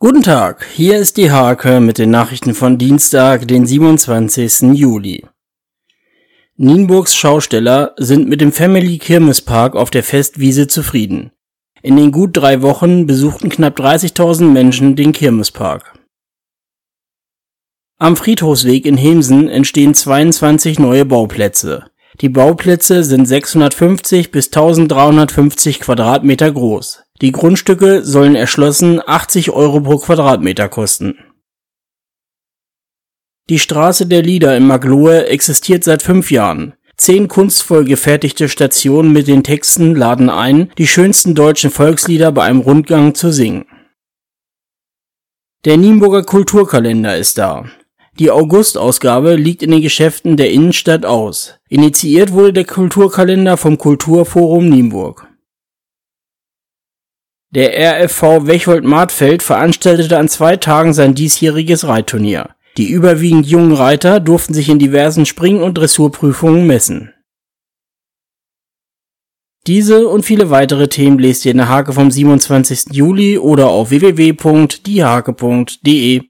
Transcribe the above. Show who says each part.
Speaker 1: Guten Tag, hier ist die Hake mit den Nachrichten von Dienstag, den 27. Juli. Nienburgs Schausteller sind mit dem Family Kirmes Park auf der Festwiese zufrieden. In den gut drei Wochen besuchten knapp 30.000 Menschen den Kirmespark. Am Friedhofsweg in Hemsen entstehen 22 neue Bauplätze. Die Bauplätze sind 650 bis 1350 Quadratmeter groß. Die Grundstücke sollen erschlossen 80 Euro pro Quadratmeter kosten. Die Straße der Lieder in Maglohe existiert seit fünf Jahren. Zehn kunstvoll gefertigte Stationen mit den Texten laden ein, die schönsten deutschen Volkslieder bei einem Rundgang zu singen. Der Nienburger Kulturkalender ist da. Die August-Ausgabe liegt in den Geschäften der Innenstadt aus. Initiiert wurde der Kulturkalender vom Kulturforum Nienburg. Der RFV Wechwold-Martfeld veranstaltete an zwei Tagen sein diesjähriges Reitturnier. Die überwiegend jungen Reiter durften sich in diversen Spring- und Dressurprüfungen messen. Diese und viele weitere Themen lest ihr in der Hake vom 27. Juli oder auf www.diehake.de.